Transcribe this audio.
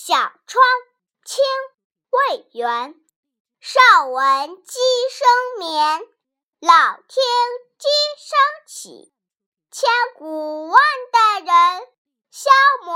小窗清魏源，少闻鸡声眠，老听鸡声起。千古万代人消磨。